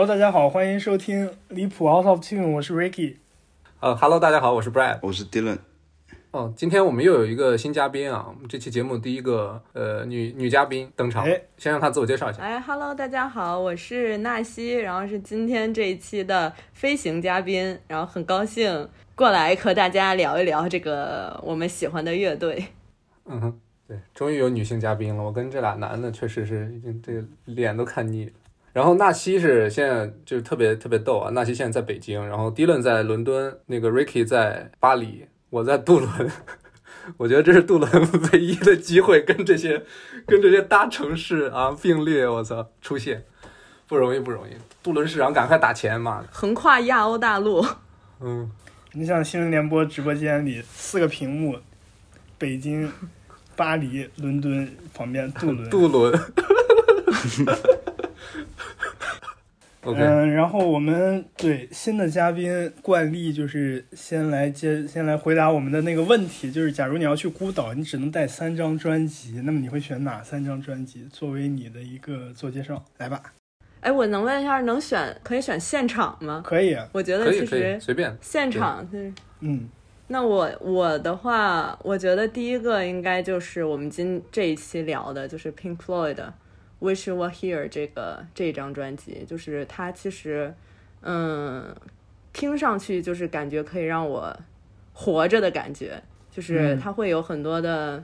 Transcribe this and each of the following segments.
Hello，大家好，欢迎收听离谱 Out of Tune，我是 Ricky。呃哈喽，大家好，我是 Brad。我是 Dylan。哦，今天我们又有一个新嘉宾啊，我们这期节目第一个呃女女嘉宾登场，哎先让她自我介绍一下。哎，Hello，大家好，我是纳西，然后是今天这一期的飞行嘉宾，然后很高兴过来和大家聊一聊这个我们喜欢的乐队。嗯哼，对，终于有女性嘉宾了。我跟这俩男的确实是已经这个脸都看腻了。然后纳西是现在就是特别特别逗啊，纳西现在在北京，然后 Dylan 在伦敦，那个 Ricky 在巴黎，我在杜伦。我觉得这是杜伦唯一的机会，跟这些跟这些大城市啊并列，我操，出现不容易不容易。杜伦市长赶快打钱嘛，横跨亚欧大陆，嗯，你想新闻联播直播间里四个屏幕，北京、巴黎、伦敦旁边杜伦。杜伦。OK，嗯，然后我们对新的嘉宾惯例就是先来接，先来回答我们的那个问题，就是假如你要去孤岛，你只能带三张专辑，那么你会选哪三张专辑作为你的一个自我介绍？来吧，哎，我能问一下，能选可以选现场吗？可以啊，我觉得其实随便。现场就是。嗯，那我我的话，我觉得第一个应该就是我们今这一期聊的，就是 Pink Floyd 的《Wish You Were Here》这个这张专辑，就是它其实，嗯，听上去就是感觉可以让我活着的感觉，就是嗯。它会有很多的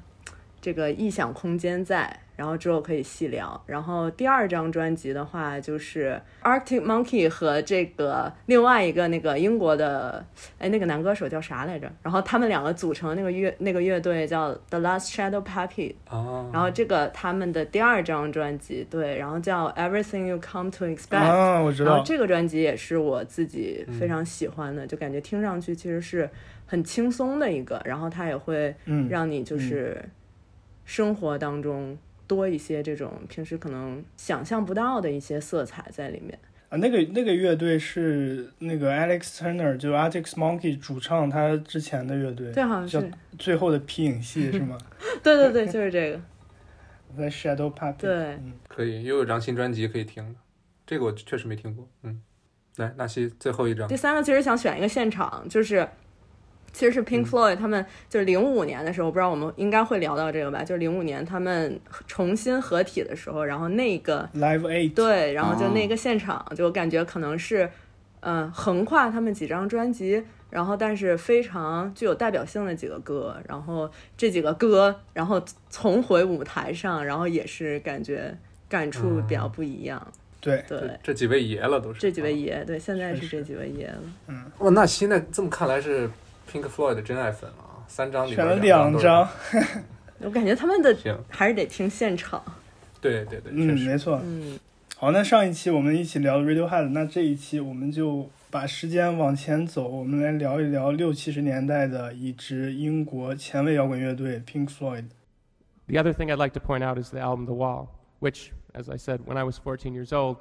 这个臆想空间在，然后之后可以细聊。然后第二张专辑的话，就是 Arctic Monkey 和这个另外一个那个英国的，哎，那个男歌手叫啥来着？然后他们两个组成那个乐那个乐队叫 The Last Shadow Puppy，哦，然后这个他们的第二张专辑，对，然后叫 Everything You Come to Expect。啊，我知道，然后这个专辑也是我自己非常喜欢的，就感觉听上去其实是很轻松的一个，然后它也会嗯，让你就是生活当中多一些这种平时可能想象不到的一些色彩在里面。啊，那个那个乐队是那个 Alex Turner，就 Arctic Monkey 主唱，他之前的乐队，对，好像叫是，最后的皮影戏是吗？对对对，就是这个。在 Shadow Puppet，对嗯，可以，又有张新专辑可以听了，这个我确实没听过。嗯，来，纳西最后一张第，三个其实想选一个现场，就是其实是 Pink Floyd 他们就是零五年的时候，我不知道我们应该会聊到这个吧？就是零五年他们重新合体的时候，然后那个 Live Eight，对，然后就哦那个现场，就感觉可能是，嗯、横跨他们几张专辑，然后但是非常具有代表性的几个歌，然后这几个歌，然后重回舞台上，然后也是感觉感触比较不一样。对，对，这几位爷了都是。这几位啊爷，对，现在是这几位爷了。嗯哇，那现在这么看来是 Pink Floyd 的真爱粉啊，三张里选了边两张，我感觉他们的，还是得听现场。对对对，嗯，没错。嗯，好，那上一期我们一起聊 Radiohead，那这一期我们就把时间往前走，我们来聊一聊六七十年代的一支英国前卫摇滚乐队 Pink Floyd。The other thing I'd like to point out is the album The Wall, which, as I said, when I was 14 years old,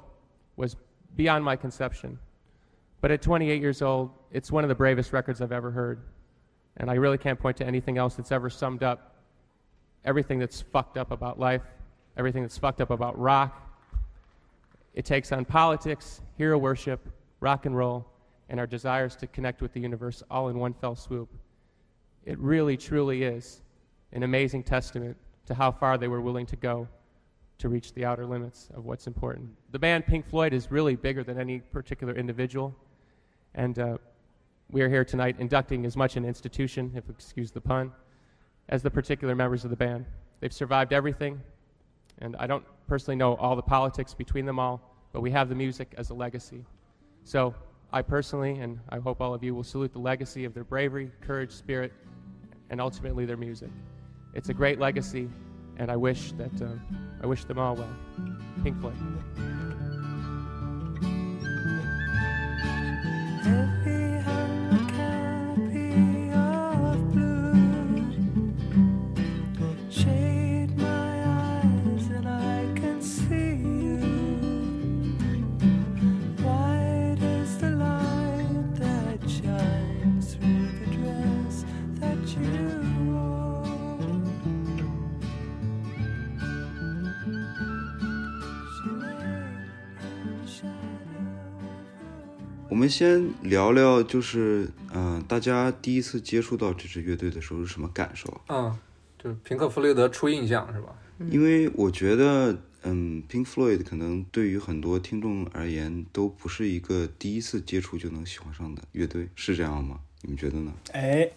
was beyond my conception. But at 28 years old, it's one of the bravest records I've ever heard. And I really can't point to anything else that's ever summed up everything that's fucked up about life, everything that's fucked up about rock. It takes on politics, hero worship, rock and roll, and our desires to connect with the universe all in one fell swoop. It really, truly is an amazing testament to how far they were willing to go to reach the outer limits of what's important. The band Pink Floyd is really bigger than any particular individual, and uh, we are here tonight inducting as much an institution, if excuse the pun, as the particular members of the band. They've survived everything, and I don't personally know all the politics between them all, but we have the music as a legacy. So I personally, and I hope all of you, will salute the legacy of their bravery, courage, spirit, and ultimately their music. It's a great legacy, and I wish that uh, I wish them all well. Pink Floyd. 们先聊聊，就是嗯、呃大家第一次接触到这支乐队的时候是什么感受？嗯，就是平克·弗雷德初印象是吧？因为我觉得，嗯，Pink Floyd 可能对于很多听众而言都不是一个第一次接触就能喜欢上的乐队，是这样吗？你们觉得呢？哎，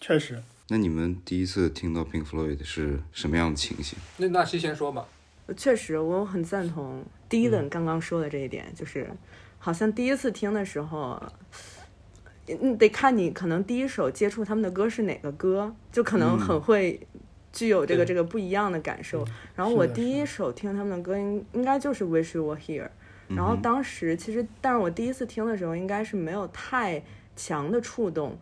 确实，那你们第一次听到 Pink Floyd 是什么样的情形？那纳西先说吧。确实，我很赞同迪伦刚刚说的这一点，就是好像第一次听的时候，嗯，得看你可能第一首接触他们的歌是哪个歌，就可能嗯很会具有这个对。这个不一样的感受。然后我第一首听他们的歌应应该就是《Wish You Were Here》，然后当时其实，但是我第一次听的时候应该是没有太强的触动，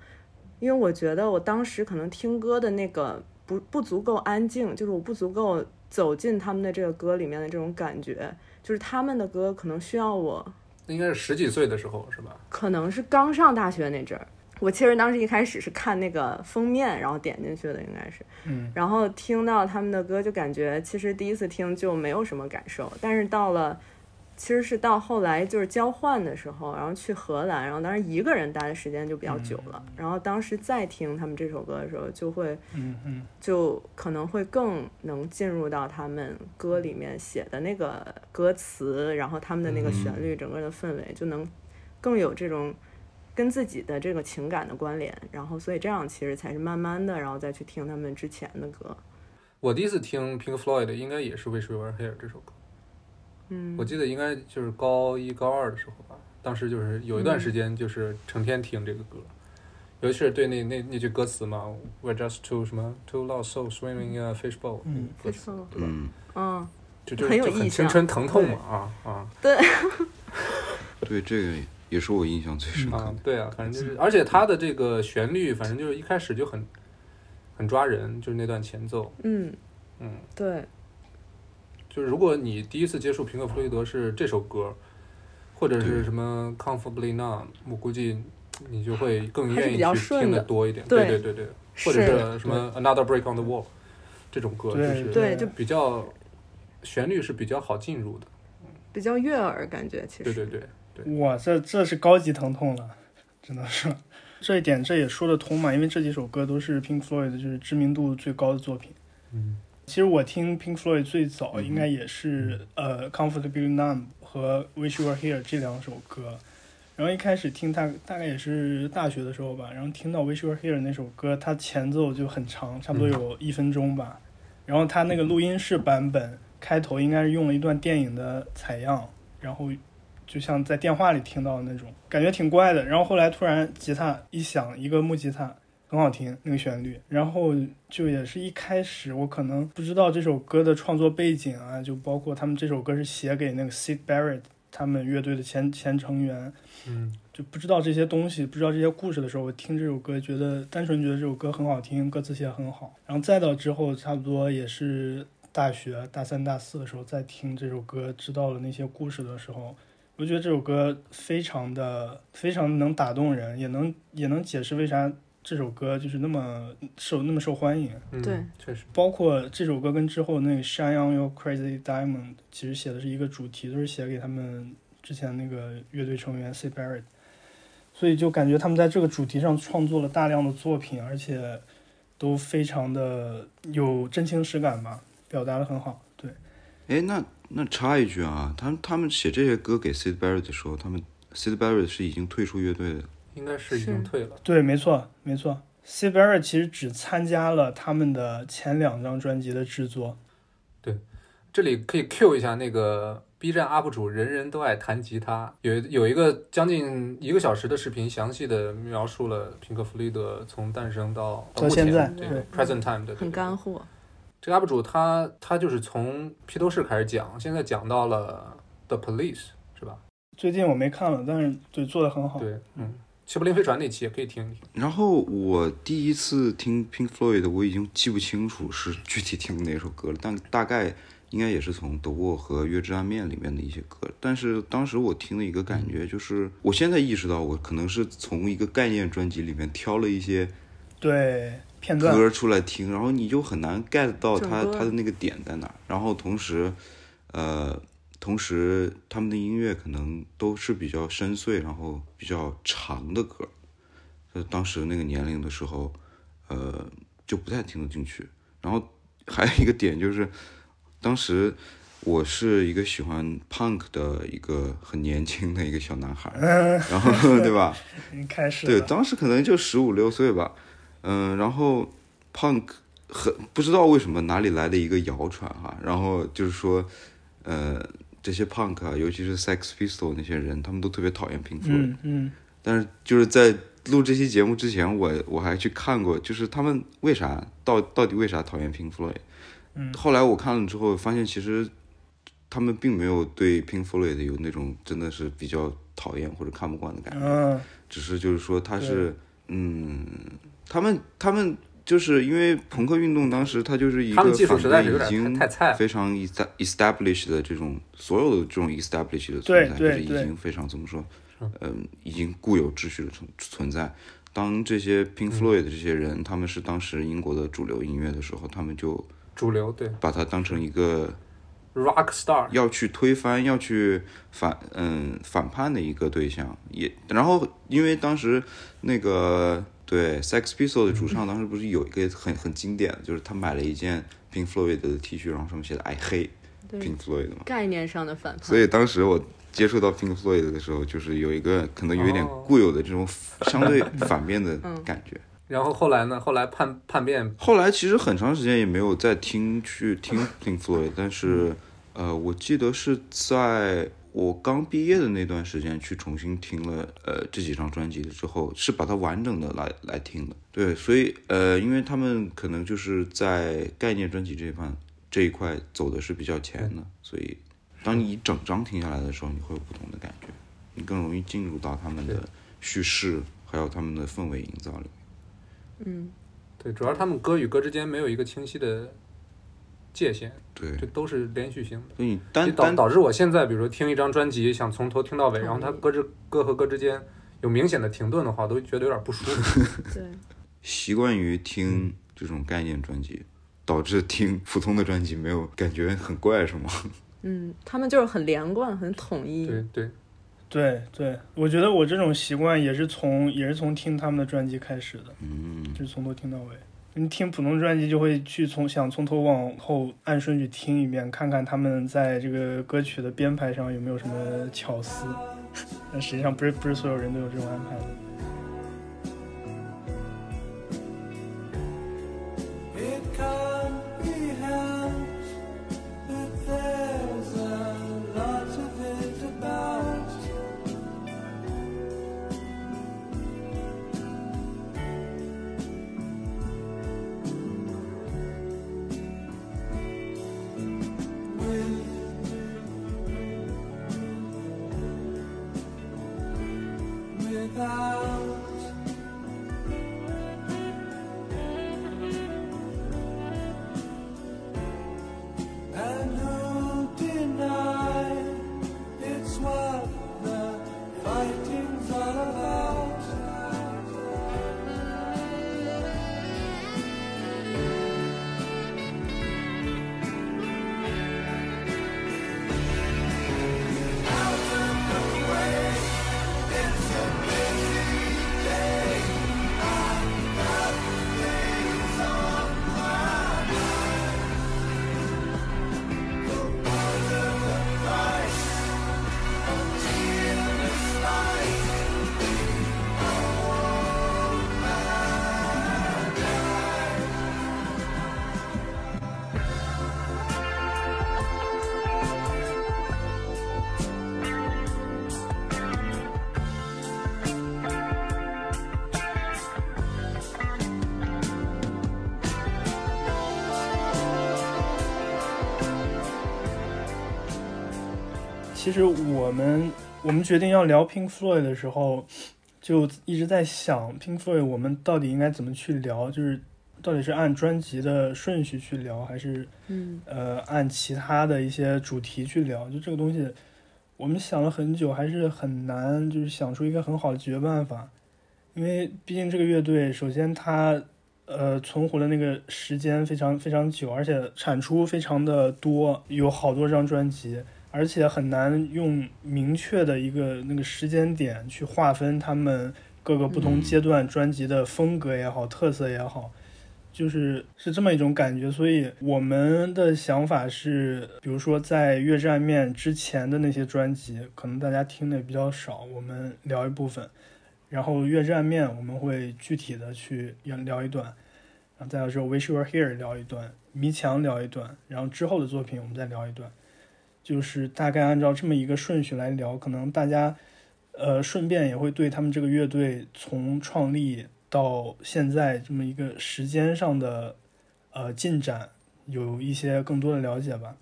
因为我觉得我当时可能听歌的那个不不足够安静，就是我不足够走进他们的这个歌里面的这种感觉，就是他们的歌可能需要我，那应该是十几岁的时候是吧？可能是刚上大学那阵儿。我其实当时一开始是看那个封面，然后点进去的，应该是，嗯，然后听到他们的歌，就感觉其实第一次听就没有什么感受，但是到了，其实是到后来就是交换的时候，然后去荷兰，然后当然一个人待的时间就比较久了，然后当时再听他们这首歌的时候，就会嗯嗯，就可能会更能进入到他们歌里面写的那个歌词，然后他们的那个旋律，整个的氛围就能更有这种跟自己的这个情感的关联，然后所以这样其实才是慢慢的，然后再去听他们之前的歌。我第一次听 Pink Floyd 应该也是《Wish Were Here》这首歌，嗯，我记得应该就是高一高二的时候吧，当时就是有一段时间就是成天听这个歌，尤其是对那那那句歌词嘛，We're just two 什么 two lost souls swimming in a fishbowl，嗯。歌词？嗯，嗯，就就很有就很青春疼痛嘛啊啊。对，对这个也是我印象最深刻的。，啊对啊，反正就是，而且它的这个旋律，反正就是一开始就很很抓人，就是那段前奏，嗯，嗯，对，就是如果你第一次接触平克·弗洛伊德是这首歌，或者是什么《Comfortably Numb》，我估计你就会更愿意去听的的多一点。对对对对，或者是什么《Another Break on the Wall》这种歌，就是对就比较旋律是比较好进入的。比较悦耳感觉，其实对对对，哇，这这是高级疼痛了，只能说这一点这也说得通嘛，因为这几首歌都是 Pink Floyd 的就是知名度最高的作品。嗯其实我听 Pink Floyd 最早嗯应该也是、呃《Comfortably Numb》和《Wish You Were Here》这两首歌，然后一开始听大大概也是大学的时候吧，然后听到《Wish You Were Here》那首歌，它前奏就很长，差不多有一分钟吧，然后它那个录音室版本开头应该是用了一段电影的采样，然后就像在电话里听到的那种，感觉挺怪的。然后后来突然吉他一响，一个木吉他，很好听那个旋律。然后就也是一开始我可能不知道这首歌的创作背景啊，就包括他们这首歌是写给那个 Sid Barrett 他们乐队的前前成员，嗯就不知道这些东西，不知道这些故事的时候，我听这首歌，觉得单纯觉得这首歌很好听，歌词写得很好。然后再到之后，差不多也是大学大三、大四的时候再听这首歌，知道了那些故事的时候，我觉得这首歌非常的非常能打动人，也能也能解释为啥这首歌就是那么受那么受欢迎。嗯，对，确实，包括这首歌跟之后那个《Shine on Your Crazy Diamond》，其实写的是一个主题，都是写给他们之前那个乐队成员 Sid Barrett，所以就感觉他们在这个主题上创作了大量的作品，而且都非常的有真情实感吧，表达的很好。对，哎，那那插一句啊，他们他们写这些歌给 Sid Barrett 的时候，他们 Sid Barrett 是已经退出乐队的。应该是已经退了。对，没错，没错。Sid Barrett 其实只参加了他们的前两张专辑的制作。对这里可以 Q 一下那个 B 站 UP 主，人人都爱弹吉他，有有一个将近一个小时的视频，详细的描述了平克·弗利德从诞生到到现在这个对 present time 的很干货。这个 UP 主他他就是从披头士开始讲，现在讲到了 The Police 是吧？最近我没看了，但是对做的很好。对，嗯，齐柏林飞船那期也可以听一听。然后我第一次听 Pink Floyd，我已经记不清楚是具体听哪首歌了，但大概应该也是从《The Wall》和《月之暗面》里面的一些歌。但是当时我听了一个感觉，就是我现在意识到，我可能是从一个概念专辑里面挑了一些对，片段。歌出来听，然后你就很难 get 到它它的那个点在哪。然后同时，呃，同时他们的音乐可能都是比较深邃，然后比较长的歌。呃，当时那个年龄的时候，呃，就不太听得进去。然后还有一个点就是，当时我是一个喜欢 punk 的一个很年轻的一个小男孩，然后对吧？开始对，当时可能就十五六岁吧，嗯，然后 punk 很不知道为什么哪里来的一个谣传哈，然后就是说，呃，这些 punk 啊，尤其是 Sex Pistol 那些人，他们都特别讨厌 Pink Floyd，、嗯嗯。但是就是在录这期节目之前，我我还去看过，就是他们为啥到到底为啥讨厌 Pink Floyd？嗯。后来我看了之后，发现其实他们并没有对 Pink Floyd 有那种真的是比较讨厌或者看不惯的感觉。嗯。只是就是说他是，嗯，他们他们就是因为朋克运动当时它就是一个反对已经。非常 esta- established 的这种所有的这种 established 的存在，就是已对对经非常怎么说，嗯，已经固有秩序的存存在。当这些 Pink Floyd 的这些人，他们是当时英国的主流音乐的时候，他们就主流对把它当成一个 rock star，要去推翻、要去反嗯反叛的一个对象，也然后因为当时那个对 Sex Pistol 的主唱当时不是有一个很很经典的，就是他买了一件 Pink Floyd 的 T 恤，然后上面写的 I hate Pink Floyd 嘛，概念上的反叛。所以当时我接触到 Pink Floyd 的时候，就是有一个可能有一点哦固有的这种相对 反面的感觉。然后后来呢？后来叛叛变，后来其实很长时间也没有再听去听 Pink Floyd，但是呃，我记得是在我刚毕业的那段时间去重新听了呃这几张专辑之后，是把它完整的来来听的。对，所以呃，因为他们可能就是在概念专辑这一块这一块走的是比较前的，所以当你一整张听下来的时候，你会有不同的感觉，你更容易进入到他们的叙事还有他们的氛围营造里面。嗯，对，主要他们歌与歌之间没有一个清晰的界限，对，这都是连续性的。所以你也单单导导致我现在，比如说听一张专辑，想从头听到尾，然后它歌之歌和歌之间有明显的停顿的话，都觉得有点不舒服。对，习惯于听这种概念专辑，导致听普通的专辑没有感觉很怪，是吗？嗯，他们就是很连贯、很统一。对对，对对，我觉得我这种习惯也是从也是从听他们的专辑开始的，嗯，就是从头听到尾。你听普通专辑就会去从想从头往后按顺序听一遍，看看他们在这个歌曲的编排上有没有什么巧思。但实际上不是不是所有人都有这种安排的。其实我们我们决定要聊 Pink Floyd 的时候，就一直在想 Pink Floyd 我们到底应该怎么去聊，就是到底是按专辑的顺序去聊，还是嗯呃按其他的一些主题去聊？就这个东西，我们想了很久，还是很难，就是想出一个很好的解决办法。因为毕竟这个乐队，首先它呃存活的那个时间非常非常久，而且产出非常的多，有好多张专辑，而且很难用明确的一个那个时间点去划分他们各个不同阶段专辑的风格也好、特色也好，就是是这么一种感觉。所以我们的想法是，比如说在《月战面》之前的那些专辑，可能大家听的也比较少，我们聊一部分。然后《月战面》我们会具体的去聊一段，然后再有时候《Wish You Were Here》聊一段，《迷墙》聊一段，然后之后的作品我们再聊一段，就是大概按照这么一个顺序来聊，可能大家呃顺便也会对他们这个乐队从创立到现在这么一个时间上的呃进展有一些更多的了解吧。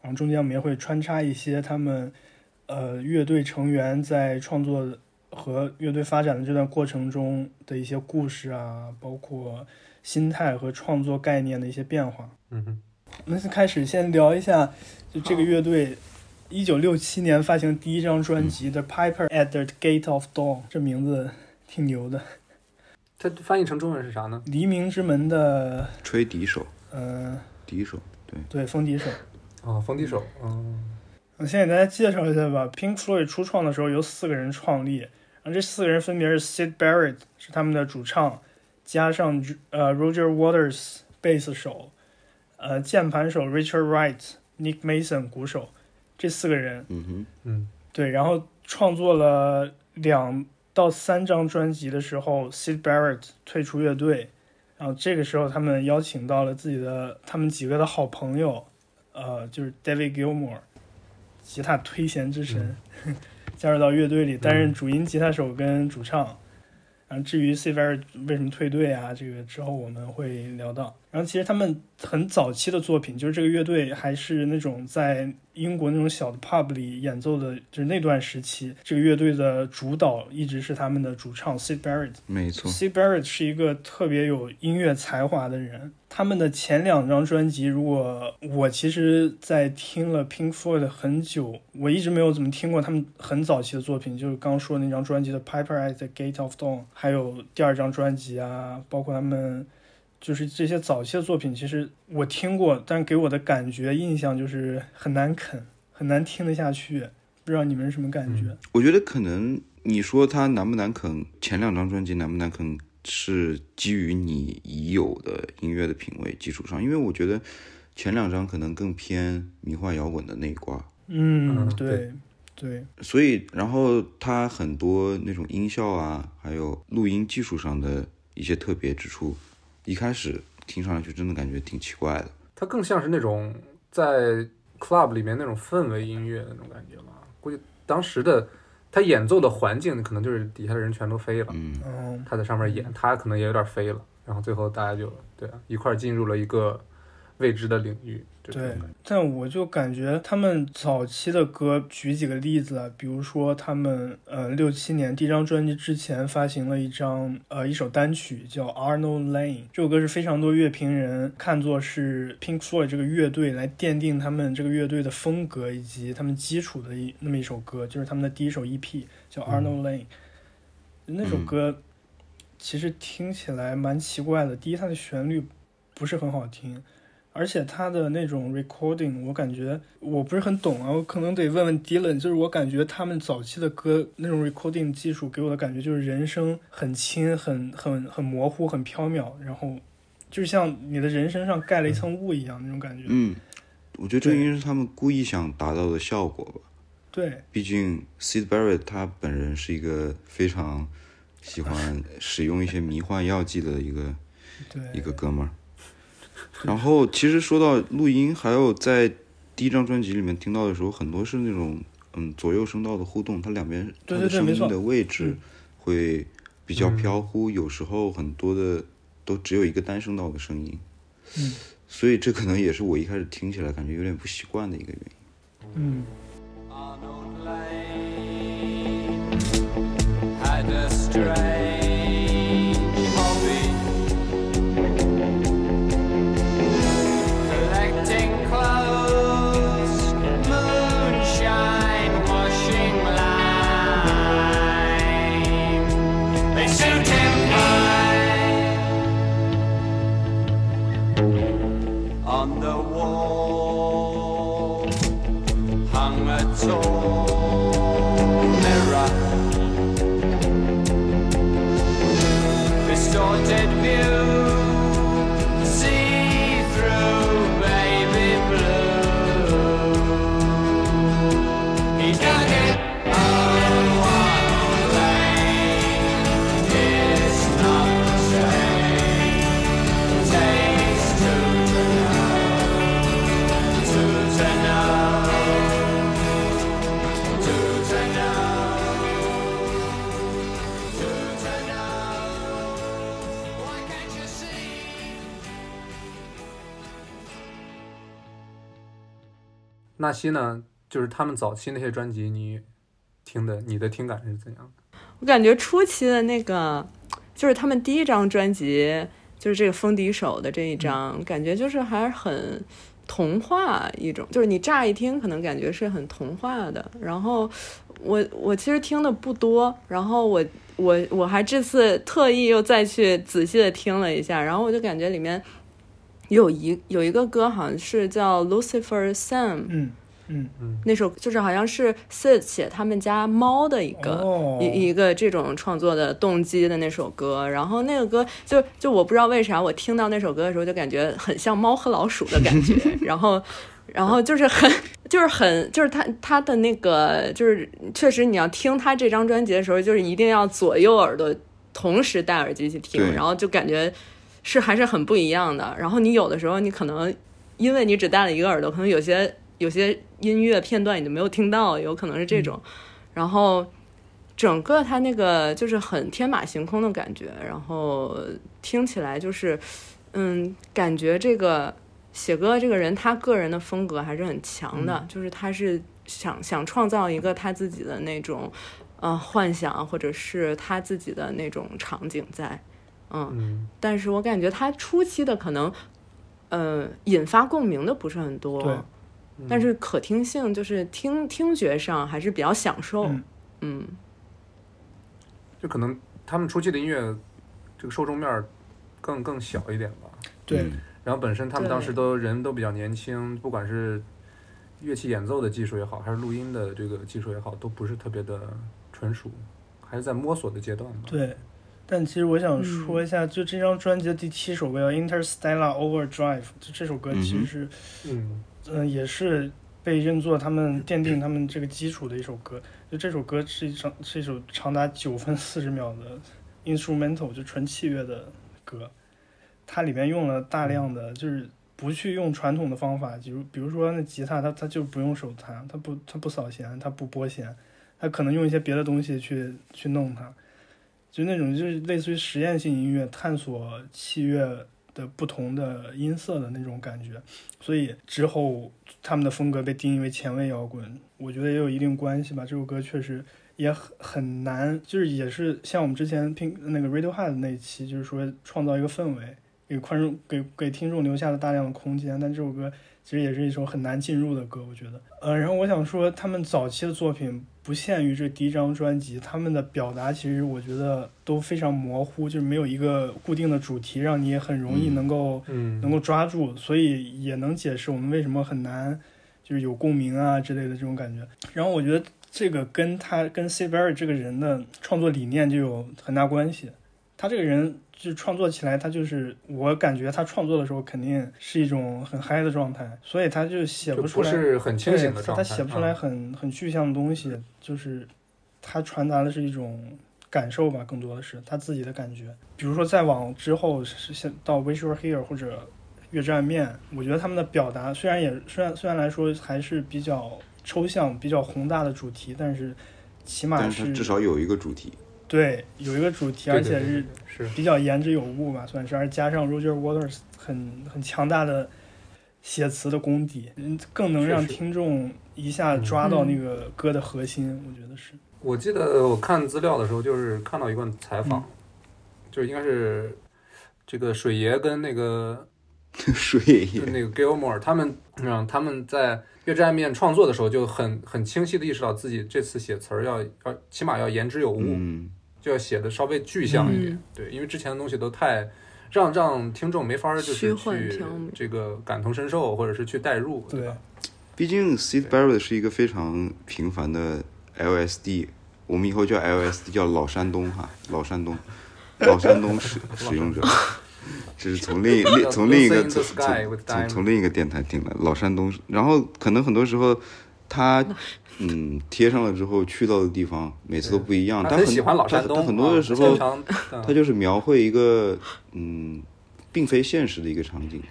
然后中间我们也会穿插一些他们呃乐队成员在创作和乐队发展的这段过程中的一些故事啊，包括心态和创作概念的一些变化。嗯哼，我们先开始先聊一下，就这个乐队一九六七年发行第一张专辑 The《Piper at the Gate of Dawn》，这名字挺牛的。它翻译成中文是啥呢？黎明之门的，吹笛手，嗯、笛手，对，对，风笛手。哦，风笛手，嗯，我先给大家介绍一下吧。Pink Floyd 初创的时候由四个人创立，然后这四个人分别是 Sid Barrett 是他们的主唱，加上呃 Roger Waters 贝斯手，呃键盘手 Richard Wright、Nick Mason 鼓手，这四个人嗯哼，嗯，对，然后创作了两到三张专辑的时候，Sid Barrett 退出乐队，然后这个时候他们邀请到了自己的他们几个的好朋友，呃，就是 David Gilmour，吉他推弦之神，加入到乐队里担任主音吉他手跟主唱。然后至于 Sid Barrett 为什么退队啊，这个之后我们会聊到。然后其实他们很早期的作品，就是这个乐队还是那种在英国那种小的 pub 里演奏的，就是那段时期，这个乐队的主导一直是他们的主唱 Sid Barrett。没错，Sid Barrett 是一个特别有音乐才华的人。他们的前两张专辑，如果我其实，在听了 Pink Floyd 很久，我一直没有怎么听过他们很早期的作品，就是刚说的那张专辑的《Piper at the Gate of Dawn》，还有第二张专辑啊，包括他们就是这些早期的作品，其实我听过，但给我的感觉印象就是很难啃，很难听得下去。不知道你们是什么感觉？我觉得可能你说它难不难啃，前两张专辑难不难啃，是基于你已有的音乐的品味基础上，因为我觉得前两张可能更偏迷幻摇滚的那一挂，嗯，嗯对对，所以然后它很多那种音效啊，还有录音技术上的一些特别之处，一开始听上去真的感觉挺奇怪的。它更像是那种在 club 里面那种氛围音乐那种感觉吧。估计当时的他演奏的环境可能就是底下的人全都飞了，嗯，嗯。他在上面演，他可能也有点飞了，然后最后大家就对啊一块进入了一个未知的领域。对，但我就感觉他们早期的歌，举几个例子啊，比如说他们呃六七年第一张专辑之前发行了一张呃一首单曲叫《Arnold Lane》，这首歌是非常多乐评人看作是 Pink Floyd 这个乐队来奠定他们这个乐队的风格以及他们基础的一那么一首歌，就是他们的第一首 EP 叫《Arnold Lane》，那首歌其实听起来蛮奇怪的，第一它的旋律不是很好听。而且他的那种 recording，我感觉我不是很懂啊，我可能得问问 Dylan。就是我感觉他们早期的歌那种 recording 技术给我的感觉就是人声很轻、很很很模糊、很飘渺，然后就是像你的人身上盖了一层雾一样那种感觉。嗯，我觉得这应该是他们故意想达到的效果吧。对，毕竟 Sid Barrett 他本人是一个非常喜欢使用一些迷幻药剂的一个对，一个哥们儿。然后其实说到录音，还有在第一张专辑里面听到的时候，很多是那种嗯左右声道的互动，它两边它的声音的。位置嗯。会比较飘忽，有时候很多的都只有一个单声道的声音。嗯。所以这可能也是我一开始听起来感觉有点不习惯的一个原因。嗯。Arnold Lane had a 西呢，就是他们早期那些专辑，你听的你的听感是怎样的？我感觉初期的那个，就是他们第一张专辑，就是这个风笛手的这一张，感觉就是还是很童话一种，就是你乍一听可能感觉是很童话的。然后我我其实听的不多，然后我我我还这次特意又再去仔细的听了一下，然后我就感觉里面有一有一个歌好像是叫 Lucifer Sam，嗯嗯。嗯。那首就是好像是 Sid 写他们家猫的一个、哦。一一个这种创作的动机的那首歌，然后那个歌就就我不知道为啥我听到那首歌的时候就感觉很像猫和老鼠的感觉，然后然后就是很就是很就是他他的那个就是确实你要听他这张专辑的时候，就是一定要左右耳朵同时戴耳机去听，然后就感觉是还是很不一样的。然后你有的时候你可能因为你只戴了一个耳朵，可能有些有些音乐片段你就没有听到，有可能是这种。然后整个它那个就是很天马行空的感觉，然后听起来就是，嗯，感觉这个写歌这个人他个人的风格还是很强的，就是他是想想创造一个他自己的那种呃幻想，或者是他自己的那种场景在，嗯，嗯，但是我感觉他初期的可能，呃，引发共鸣的不是很多，对但是可听性就是听听觉上还是比较享受，嗯。嗯。就可能他们初期的音乐这个受众面儿更更小一点吧。对。嗯。然后本身他们当时都人都比较年轻，不管是乐器演奏的技术也好，还是录音的这个技术也好，都不是特别的纯熟，还是在摸索的阶段吧。对。但其实我想说一下，就这张专辑的第七首歌叫《Interstellar Overdrive》，就这首歌其实是，嗯嗯、也是被认作他们奠定他们这个基础的一首歌。就这首歌是一张是一首长达九分四十秒的 instrumental，就纯器乐的歌。它里面用了大量的，就是不去用传统的方法，比如比如说那吉他，它它就不用手弹，它不它不扫弦，它不拨弦，它可能用一些别的东西去去弄它，就那种就是类似于实验性音乐，探索器乐的不同的音色的那种感觉。所以之后他们的风格被定义为前卫摇滚，我觉得也有一定关系吧。这首歌确实也很很难，就是也是像我们之前听那个 Radiohead 那一期，就是说创造一个氛围，给观众给给听众留下了大量的空间。但这首歌其实也是一首很难进入的歌，我觉得。呃，然后我想说，他们早期的作品不限于这第一张专辑，他们的表达其实我觉得都非常模糊，就是没有一个固定的主题，让你很容易嗯能够、嗯，能够抓住，所以也能解释我们为什么很难就是有共鸣啊之类的这种感觉。然后我觉得这个跟他跟 C. Berry 这个人的创作理念就有很大关系。他这个人就创作起来，他就是我感觉他创作的时候肯定是一种很嗨的状态，所以他就写不出来，不是很清醒的对状态。他写不出来啊很很具象的东西，就是他传达的是一种感受吧，更多的是他自己的感觉。比如说再往之后是现到 Wish You Were Here 或者月之暗面，我觉得他们的表达虽然也虽然虽然来说还是比较抽象、比较宏大的主题，但是起码但是至少有一个主题。对有一个主题，而且是是。比较言之有物吧，算是，而加上 Roger Waters 很很强大的写词的功底，嗯，更能让听众一下抓到那个歌的核心，我觉得是。我记得我看资料的时候，就是看到一段采访，嗯。就是应该是这个水爷跟那个 水就那个 Gilmore 他们，嗯，他们在《月之暗面》创作的时候就很很清晰的意识到自己这次写词儿要要起码要言之有物，嗯，就要写的稍微具象一点，嗯。对，因为之前的东西都太让让听众没法儿就是去这个感同身受，或者是去代入，对。吧？毕竟 Sid Barrett 是一个非常平凡的 LSD，我们以后叫 LSD 叫老山东哈，老山东，老山东使使用者，这是从另 另从另一个从从从另一个电台听的老山东，然后可能很多时候他嗯贴上了之后去到的地方每次都不一样，他但很很喜欢老山东，他他很多啊的时候他就是描绘一个嗯并非现实的一个场景。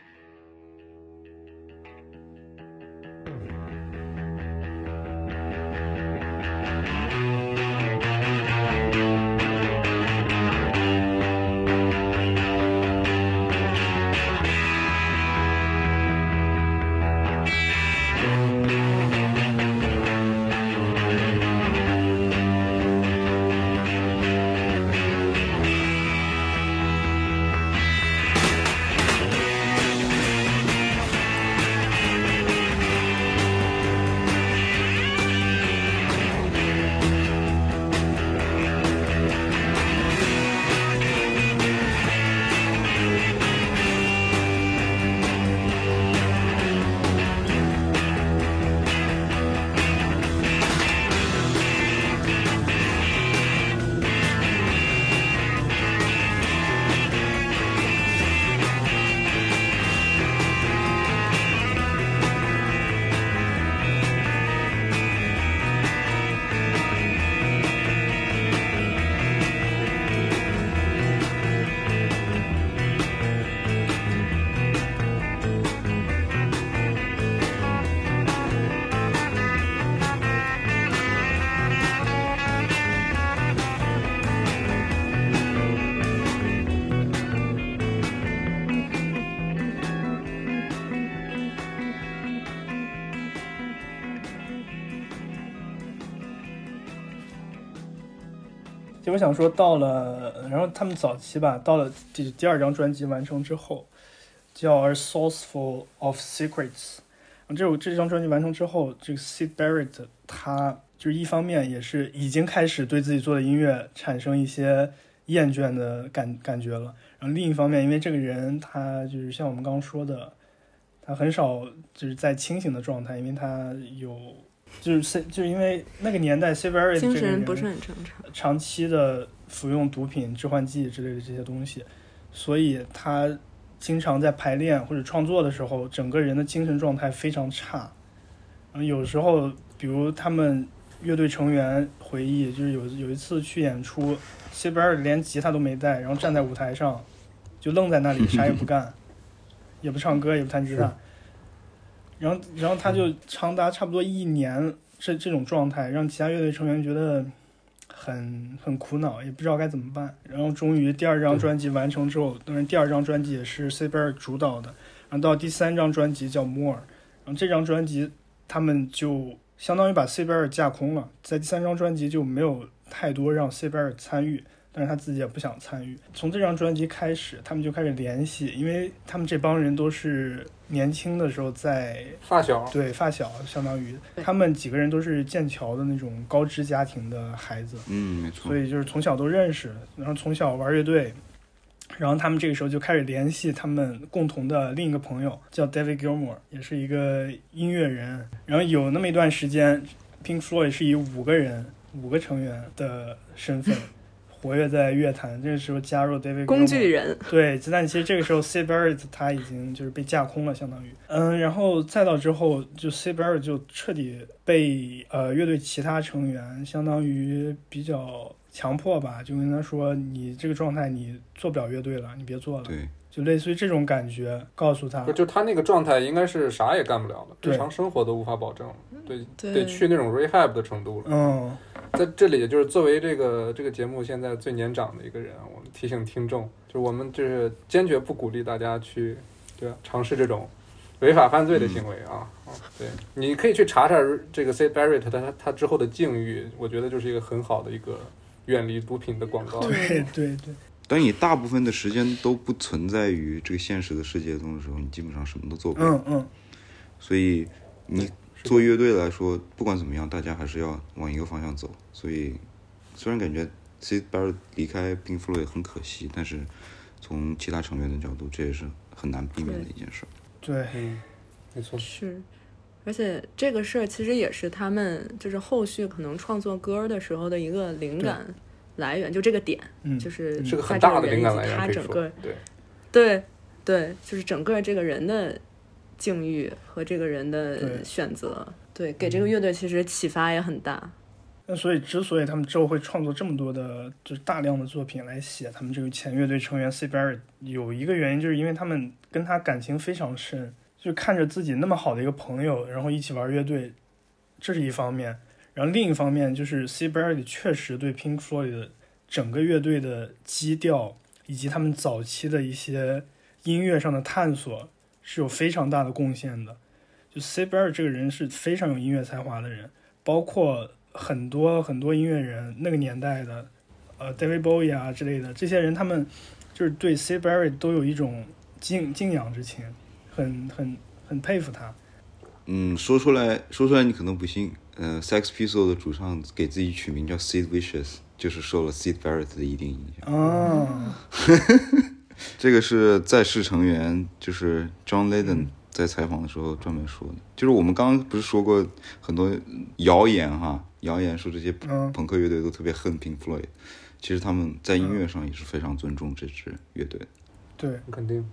我想说，到了，然后他们早期吧，到了第第二张专辑完成之后，叫《A Sourceful of Secrets》。这首这张专辑完成之后，这个 Sid Barrett 他就是一方面也是已经开始对自己做的音乐产生一些厌倦的感感觉了，然后另一方面，因为这个人他就是像我们刚刚说的，他很少就是在清醒的状态，因为他有就是 C 就是因为那个年代精这个人神不是很正常。长期的服用毒品、致幻剂之类的这些东西，所以他经常在排练或者创作的时候，整个人的精神状态非常差。嗯有时候，比如他们乐队成员回忆，就是有有一次去演出，谢贝尔连吉他都没带，然后站在舞台上就愣在那里，啥也不干，也不唱歌，也不弹吉他。然后，然后他就长达差不多一年这这种状态，让其他乐队成员觉得很很苦恼，也不知道该怎么办。然后终于第二张专辑完成之后，当然第二张专辑也是 C 贝尔主导的，然后到第三张专辑叫 More，然后这张专辑他们就相当于把 C 贝尔架空了，在第三张专辑就没有太多让 C 贝尔参与。但是他自己也不想参与。从这张专辑开始，他们就开始联系，因为他们这帮人都是年轻的时候在发小，对发小，相当于他们几个人都是剑桥的那种高知家庭的孩子，嗯，没错。所，以就是从小都认识，然后从小玩乐队，然后他们这个时候就开始联系他们共同的另一个朋友，叫 David Gilmore，也是一个音乐人。然后有那么一段时间，Pink Floyd 是以五个人、五个成员的身份活跃在乐坛。这个时候加入 David 工具人，对，但其实这个时候 C Barrett 他已经就是被架空了，相当于，嗯，然后再到之后，就 C Barrett 就彻底被呃乐队其他成员相当于比较强迫吧，就跟他说你这个状态你做不了乐队了，你别做了，对，就类似于这种感觉，告诉他，就他那个状态应该是啥也干不了了，日常生活都无法保证，对，对。得去那种 rehab 的程度了。嗯，在这里，就是作为这个这个节目现在最年长的一个人，我们提醒听众，就是我们就是坚决不鼓励大家去，对吧？尝试这种违法犯罪的行为啊！啊，对，你可以去查查这个 C Barrett 他他他之后的境遇，我觉得就是一个很好的一个远离毒品的广告。对对对，当你大部分的时间都不存在于这个现实的世界中的时候，你基本上什么都做不了。嗯嗯，所以你做乐队来说，不管怎么样，大家还是要往一个方向走。所以虽然感觉 C Barrett 离开 Pink Floyd 很可惜，但是从其他成员的角度，这也是很难避免的一件事。对，嗯，没错，是，而且这个事儿其实也是他们就是后续可能创作歌的时候的一个灵感来源，就这个点，嗯，就是是个他很大的灵这个人以及感来源，可以说他整个，对，对对，就是整个这个人的境遇和这个人的选择，对，给这个乐队其实启发也很大。那所以，之所以他们之后会创作这么多的，就是大量的作品来写他们这个前乐队成员 C Barrett，有一个原因就是因为他们跟他感情非常深，就看着自己那么好的一个朋友，然后一起玩乐队，这是一方面。然后另一方面就是 C Barrett 确实对 Pink Floyd 的整个乐队的基调以及他们早期的一些音乐上的探索是有非常大的贡献的。就 C Barrett 这个人是非常有音乐才华的人，包括很多很多音乐人，那个年代的，呃，David Bowie 啊之类的，这些人他们就是对 C Barrett 都有一种敬敬仰之情，很很很佩服他。嗯，说出来说出来你可能不信，呃，Sex Pistols 的主唱给自己取名叫 Sid Vicious，就是受了 Sid Barrett 的一定影响。啊，这个是在世成员，就是 John Lydon 在采访的时候专门说的。就是我们刚刚不是说过很多谣言哈，谣言说这些嗯朋克乐队都特别恨 Pink Floyd，其实他们在音乐上也是非常尊重这支乐队的。对，肯定。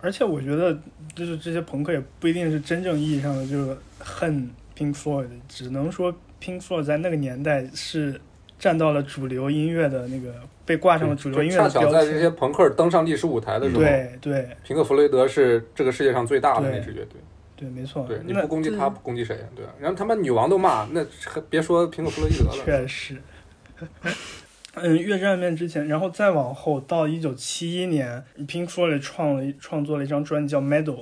而且我觉得就是这些朋克也不一定是真正意义上的就是恨 Pink Floyd，只能说 Pink Floyd 在那个年代是站到了主流音乐的那个被挂上了主流音乐恰的标巧在这些。朋克登上历史舞台的时候，对对平克·弗雷德是这个世界上最大的那支乐队。对，没错。对，你那不攻击他，不攻击谁？对吧？然后他们女王都骂，那别说平克·弗洛伊德了。确实。嗯，越战面之前，然后再往后到一九七一年，Pink Floyd 创了创作了一张专辑叫《Medal》，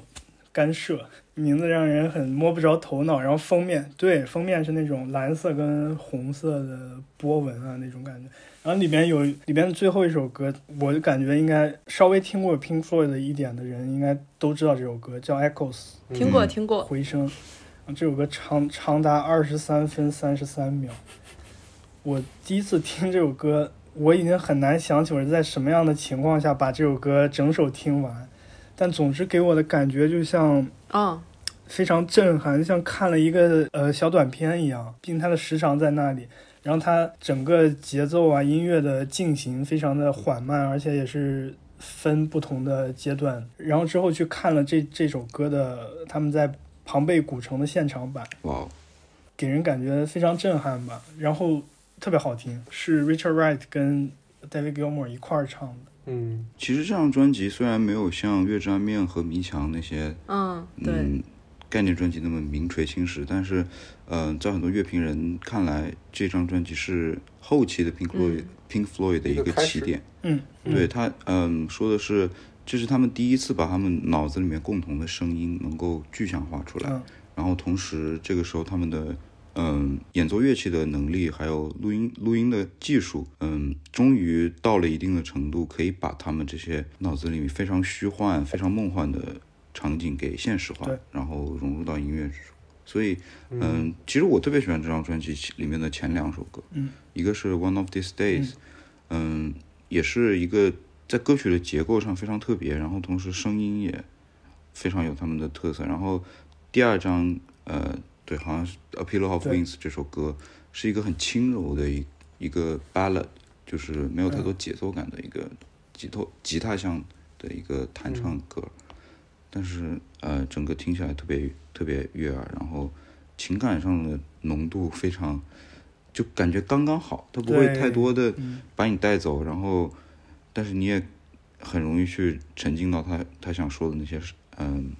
干涉，名字让人很摸不着头脑。然后封面，对，封面是那种蓝色跟红色的波纹啊那种感觉。然后里边有里边的最后一首歌，我感觉应该稍微听过 Pink Floyd 的一点的人应该都知道这首歌，叫 Echoes。听过嗯听过，回声。啊这首歌长长达二十三分三十三秒。我第一次听这首歌，我已经很难想起我是在什么样的情况下把这首歌整首听完，但总之给我的感觉就像嗯，非常震撼，像看了一个呃小短片一样，并它的时长在那里。然后它整个节奏啊、音乐的进行非常的缓慢，而且也是分不同的阶段。然后之后去看了这这首歌的他们在庞贝古城的现场版，哇哦，给人感觉非常震撼吧。然后特别好听，是 Richard Wright 跟 David Gilmour 一块儿唱的。嗯，其实这张专辑虽然没有像《月之暗面》和《迷墙》那些嗯，对，嗯概念专辑那么名垂青史，但是，呃，在很多乐评人看来，这张专辑是后期的 Pink Floyd、Pink Floyd 的一个起点。嗯，对他，嗯，说的是，这是他们第一次把他们脑子里面共同的声音能够具象化出来，嗯。然后同时这个时候他们的嗯演奏乐器的能力，还有录音录音的技术，嗯，终于到了一定的程度，可以把他们这些脑子里面非常虚幻、非常梦幻的场景给现实化，然后融入到音乐之中。所以，嗯，其实我特别喜欢这张专辑里面的前两首歌，嗯，一个是 One of These Days，嗯，也是一个在歌曲的结构上非常特别，然后同时声音也非常有他们的特色。然后第二张，呃，对，好像是《A Pillow of 对。Wings》这首歌是一个很轻柔的一一个 ballad，就是没有嗯。太多节奏感的一个吉他吉他像的一个弹唱歌，但是呃，整个听起来特别特别悦耳，然后情感上的浓度非常，就感觉刚刚好，它不会太多的嗯。把你带走，然后，但是你也很容易去沉浸到他他想说的那些嗯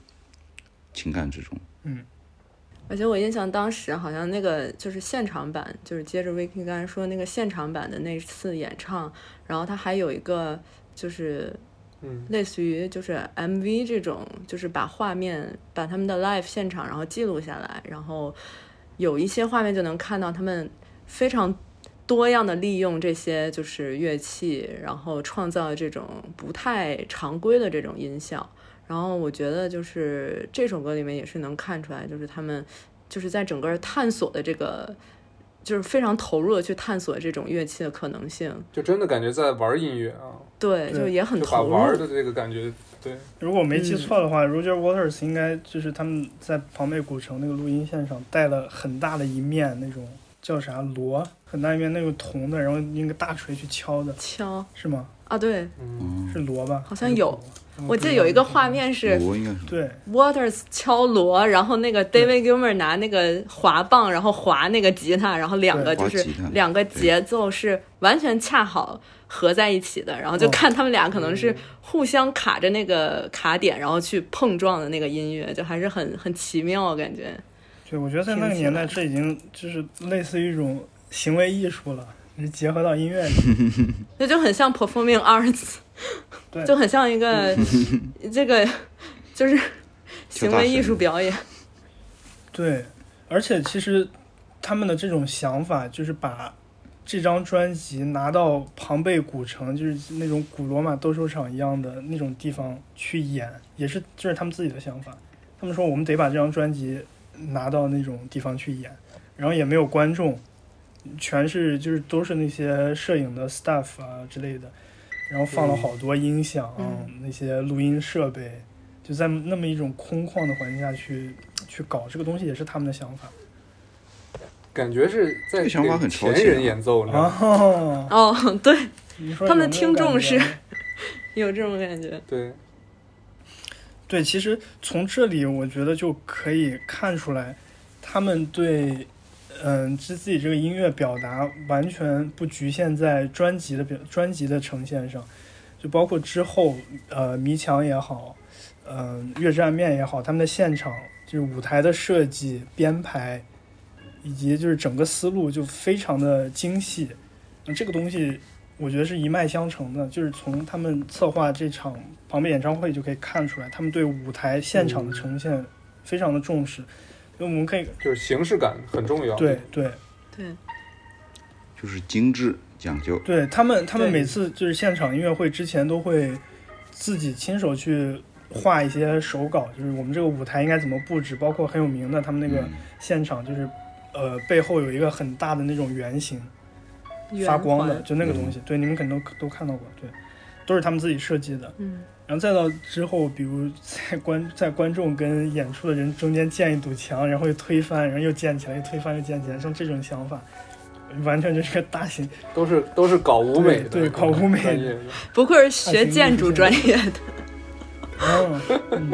情感之中。而且我印象当时好像那个就是现场版，就是接着 Vicky 刚才说那个现场版的那次演唱，然后他还有一个就是嗯类似于就是 MV 这种，就是把画面把他们的 live 现场然后记录下来，然后有一些画面就能看到他们非常多样的利用这些就是乐器，然后创造这种不太常规的这种音效。然后我觉得就是这首歌里面也是能看出来，就是他们就是在整个探索的这个，就是非常投入的去探索这种乐器的可能性。就真的感觉在玩音乐啊，对，就也很投入。玩的这个感觉，对，如果我没嗯记错的话、r o g e r Waters 应该就是他们在庞贝古城那个录音现场带了很大的一面那种叫啥锣，很大一面那个铜的，然后用个大锤去敲的，敲是吗？啊，对，是锣吧？好像有我记得有一个画。面是对，Waters 敲锣，然后那个 David Gilmer 拿那个滑棒，然后滑那个吉他，然后两个就是两个节奏是完全恰好合在一起的，然后就哦。看他们俩可能是互相卡着那个卡点，然后去碰撞的那个音乐，就还是很很奇妙，感觉。对，我觉得在那个年代，这已经就是类似于一种行为艺术了，是结合到音乐里。那就很像 performing arts，对就很像一个 这个就是行为艺术表演。对，而且其实他们的这种想法，就是把这张专辑拿到庞贝古城，就是那种古罗马斗兽场一样的那种地方去演，也是就是他们自己的想法。他们说我们得把这张专辑拿到那种地方去演，然后也没有观众，全是就是都是那些摄影的 staff 啊之类的，然后放了好多音响、嗯那些录音设备，就在那么一种空旷的环境下去去搞这个东西，也是他们的想法。感觉是在这个想法很给前人演奏，你知道吗？哦，哦，对，他们的听众是 有这种感觉。对，对，其实从这里我觉得就可以看出来，他们对嗯自自己这个音乐表达完全不局限在专辑的表专辑的呈现上，就包括之后呃迷墙也好，嗯、月之暗面也好，他们的现场就是舞台的设计编排，以及就是整个思路就非常的精细，那这个东西我觉得是一脉相承的，就是从他们策划这场旁边演唱会就可以看出来，他们对舞台现场的呈现非常的重视。就我们可以就是形式感很重要。对对对，就是精致讲究。对，他们他们每次就是现场音乐会之前都会自己亲手去画一些手稿，就是我们这个舞台应该怎么布置，包括很有名的他们那个嗯现场就是呃背后有一个很大的那种圆形。发光的，就那个东西，对，你们可能都都看到过，对，都是他们自己设计的。嗯，然后再到之后，比如在观在观众跟演出的人中间建一堵墙，然后又推翻，然后又建起来，又推翻，又建起来，像这种想法，完全就是个大型。都是都是搞舞美的，对对搞舞美不愧是学建筑专业的。嗯 嗯，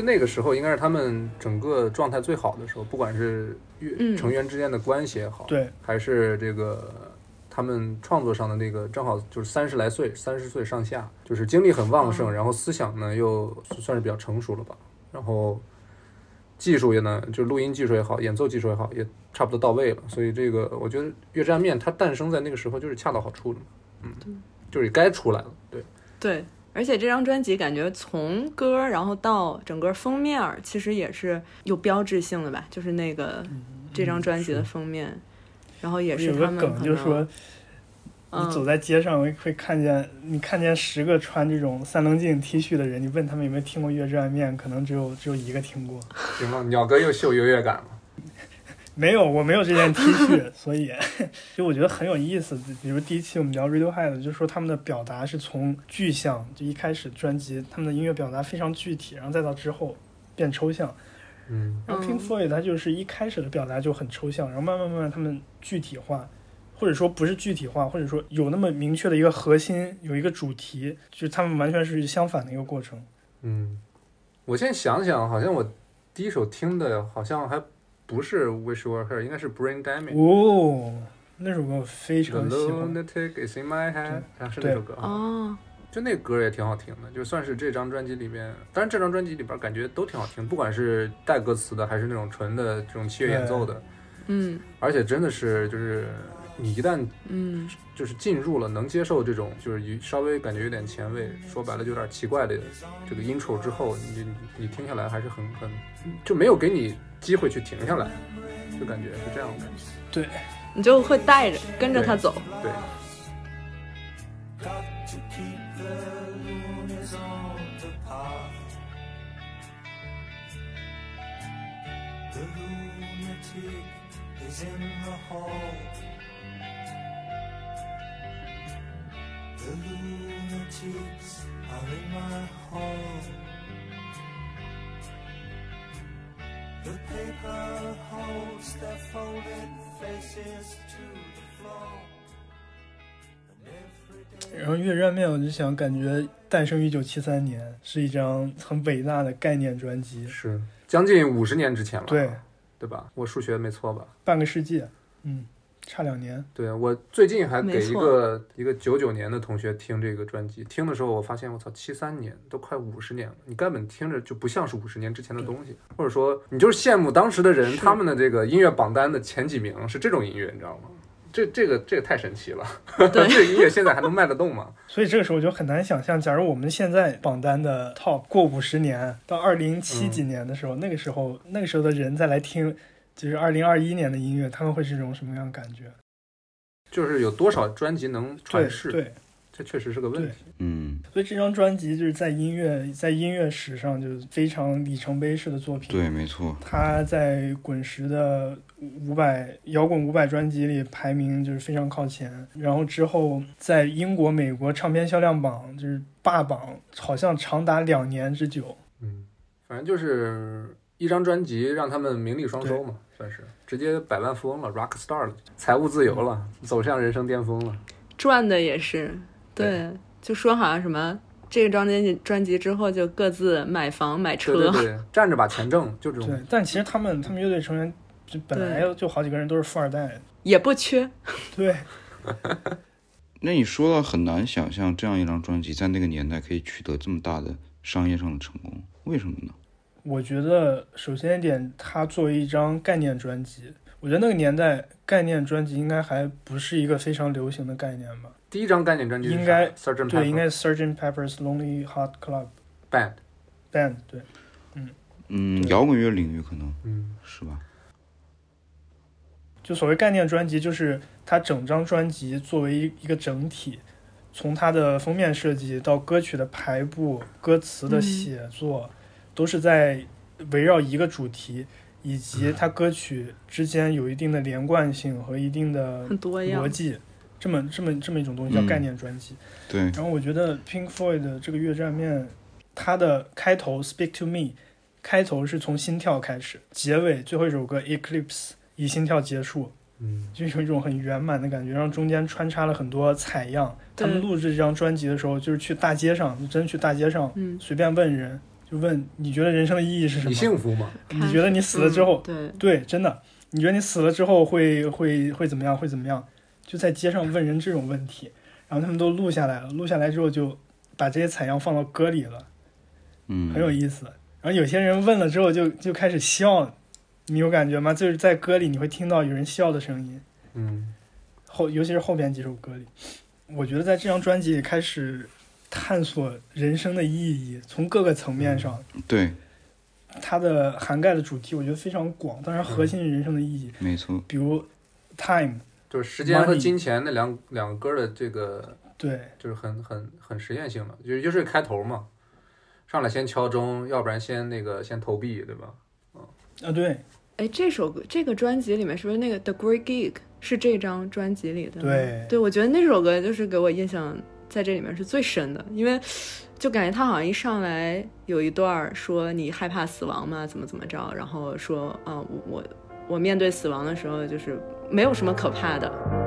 就那个时候，应该是他们整个状态最好的时候，不管是成员之间的关系也好，对，还是这个他们创作上的那个，正好就是三十来岁，三十岁上下，就是精力很旺盛，哦然后思想呢又算是比较成熟了吧，然后技术也呢，就录音技术也好，演奏技术也好，也差不多到位了，所以这个我觉得《月之暗面》它诞生在那个时候就是恰到好处的嘛，嗯，就是该出来了，对，对，而且这张专辑感觉从歌然后到整个封面，其实也是有标志性的吧，就是那个这张专辑的封面，然后也是有个他们梗就是说，你走嗯，在街上会会看见，你看见十个穿这种三棱镜 T 恤的人，你问他们有没有听过《月之暗面》，可能只有只有一个听过。行了，鸟哥又秀优越感了。没有，我没有这件 T 恤，所以 就我觉得很有意思。比如第一期我们聊 Radiohead，就说他们的表达是从具象，就一开始专辑他们的音乐表达非常具体，然后再到之后变抽象。嗯，然后 Pink 嗯 Floyd 它就是一开始的表达就很抽象，然后慢慢慢慢他们具体化，或者说不是具体化，或者说有那么明确的一个核心，有一个主题，就是他们完全是相反的一个过程。嗯，我现在想想，好像我第一首听的好像还不是《Wish You Were Here》，应该是《Brain Damage》。哦，那首歌我非 The 常喜欢。lunatic is in my head，啊，是那首歌。啊，哦，就那歌也挺好听的，就算是这张专辑里面，当然这张专辑里边感觉都挺好听，不管是带歌词的，还是那种纯的这种器乐演奏的，嗯，而且真的是就是你一旦嗯。就是进入了能接受这种就是有稍微感觉有点前卫，说白了就有点奇怪的这个 intro 之后，你你你听下来还是很很就没有给你机会去停下来，就感觉是这样的。对，你就会带着跟着他走。对，Got The paper holds their folded faces to the floor. Every day 然后《月战面》，我就想，感觉诞生于一九七三年，是一张很伟大的概念专辑，是将近五十年之前了，对，对吧？我数学没错吧？半个世纪，嗯，差两年。对我最近还给一个一个九九年的同学听这个专辑，听的时候我发现我操，七三年都快五十年了，你根本听着就不像是五十年之前的东西，或者说你就是羡慕当时的人，他们的这个音乐榜单的前几名是这种音乐，你知道吗？这这个这个太神奇了，对这个音乐现在还能卖得动吗？所以这个时候就很难想象，假如我们现在榜单的 top 过五十年，到二零七几年的时候，那个时候那个时候的人再来听，就是二零二一年的音乐，他们会是一种什么样的感觉？就是有多少专辑能对传世，对，这确实是个问题。嗯，所以这张专辑就是在音乐在音乐史上就是非常里程碑式的作品。对，没错，它在滚石的五百摇滚五百专辑里排名就是非常靠前，然后之后在英国、美国唱片销量榜就是霸榜，好像长达两年之久。嗯，反正就是一张专辑让他们名利双收嘛，算是直接百万富翁了，rock star 了，财务自由了，走向人生巅峰了。赚的也是，对，就说好像什么这个张专辑专辑之后就各自买房买车，对对对，站着把钱挣，就这种。对，但其实他们他们乐队成员就本来就好几个人都是富二代。也不缺。对，那你说到很难想象这样一张专辑在那个年代可以取得这么大的商业上的成功，为什么呢？我觉得首先一点，它作为一张概念专辑，我觉得那个年代概念专辑应该还不是一个非常流行的概念吧。第一张概念专辑应该对应该是 s e r g e a n 对，应该是 Sgt. Pepper's Lonely Heart Club band。Band。对，嗯，嗯摇滚乐领域可能嗯，是吧？就所谓概念专辑，就是它整张专辑作为一一个整体，从它的封面设计到歌曲的排布、歌词的写作，都是在围绕一个主题，以及它歌曲之间有一定的连贯性和一定的逻辑，这么这么这么一种东西叫嗯概念专辑。对，然后我觉得 Pink Floyd 的这个《月战面》，它的开头《Speak to Me》，开头是从心跳开始，结尾最后一首歌《Eclipse》以心跳结束，嗯，就有一种很圆满的感觉，然后中间穿插了很多采样。他们录制这张专辑的时候，就是去大街上，就真去大街上，嗯，随便问人，就问你觉得人生的意义是什么你么？幸福吗？你觉得你死了之后，嗯对，真的，你觉得你死了之后会会会怎么样？会怎么样？就在街上问人这种问题，然后他们都录下来了，录下来之后就把这些采样放到歌里了，嗯，很有意思。然后有些人问了之后就就开始笑，你有感觉吗？就是在歌里你会听到有人笑的声音，嗯，后尤其是后边几首歌里，我觉得在这张专辑里开始探索人生的意义，从各个层面上，对，它的涵盖的主题我觉得非常广，当然核心是人生的意义，没错，比如 time，就是时间和金钱那两两个歌的这个，对。就是很很很实验性的，就就是开头嘛，上来先敲钟，要不然先那个先投币，对吧？啊对。哎，这首歌这个专辑里面是不是那个 The Great Gig 是这张专辑里的？对。对，我觉得那首歌就是给我印象在这里面是最深的，因为 就感觉他好像一上来有一段说你害怕死亡吗？怎么怎么着，然后说啊、我我我面对死亡的时候就是没有什么可怕的。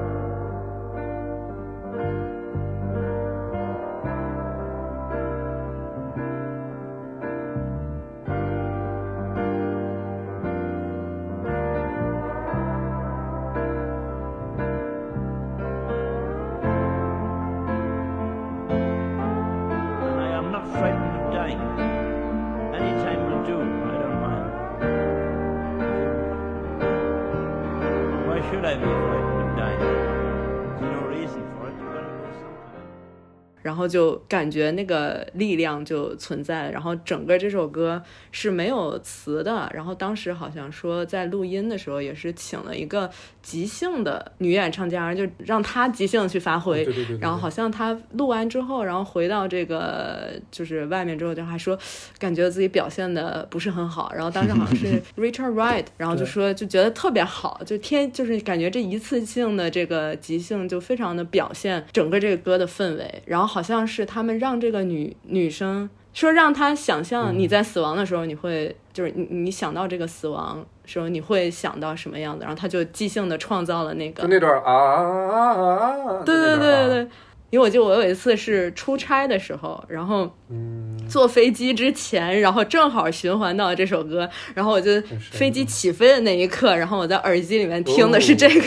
感觉那个力量就存在了。然后整个这首歌是没有词的，然后当时好像说在录音的时候也是请了一个即兴的女演唱家，就让她即兴去发挥。对对对对对然后好像她录完之后，然后回到这个就是外面之后，就还说感觉自己表现的不是很好。然后当时好像是 Richard Wright，然后就说就觉得特别好，就天就是感觉这一次性的这个即兴就非常的表现整个这个歌的氛围。然后好像是他们让这个女女生说让她想象你在死亡的时候，你会就是你你想到这个死亡时候你会想到什么样子，然后他就即兴的创造了那个就那段啊啊啊啊！对对对对对，因为我记得我有一次是出差的时候，然后嗯，坐飞机之前，然后正好循环到这首歌，然后我就飞机起飞的那一刻，然后我在耳机里面听的是这个，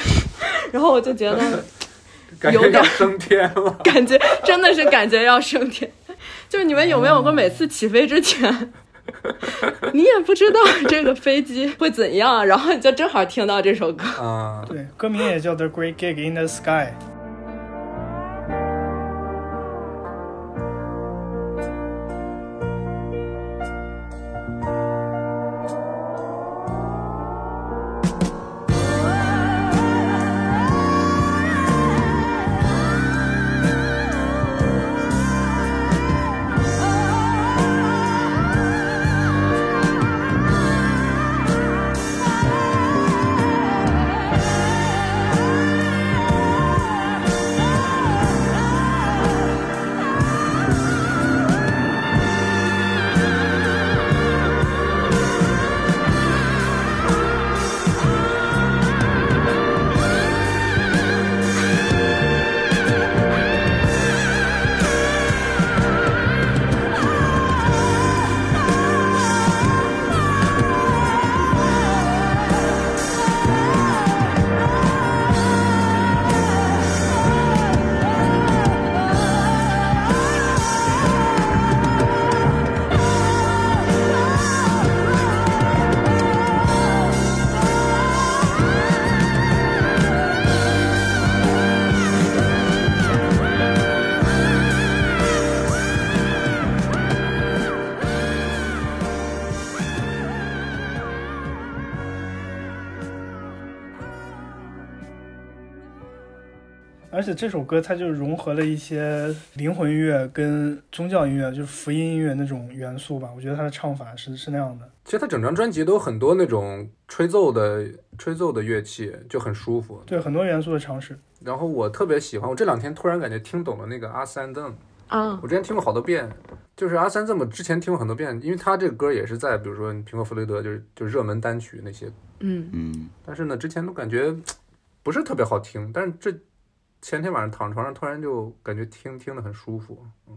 然后我就觉得有点要升天了。感觉真的是感觉要升天。就是你们有没有过每次起飞之前，你也不知道这个飞机会怎样，然后你就正好听到这首歌。啊，对，歌名也叫《The Great Gig in the Sky》。这首歌它就融合了一些灵魂乐跟宗教音乐，就是福音音乐那种元素吧。我觉得他的唱法是是那样的。其实他整张专辑都有很多那种吹奏的吹奏的乐器，就很舒服。对，很多元素的尝试。然后我特别喜欢，我这两天突然感觉听懂了那个阿三邓，啊我之前听过好多遍，就是阿三这么之前听过很多遍，因为他这个歌也是在比如说苹果弗雷德就是就热门单曲那些，嗯嗯，但是呢之前都感觉不是特别好听，但是这前天晚上躺床上突然就感觉听听得很舒服，嗯，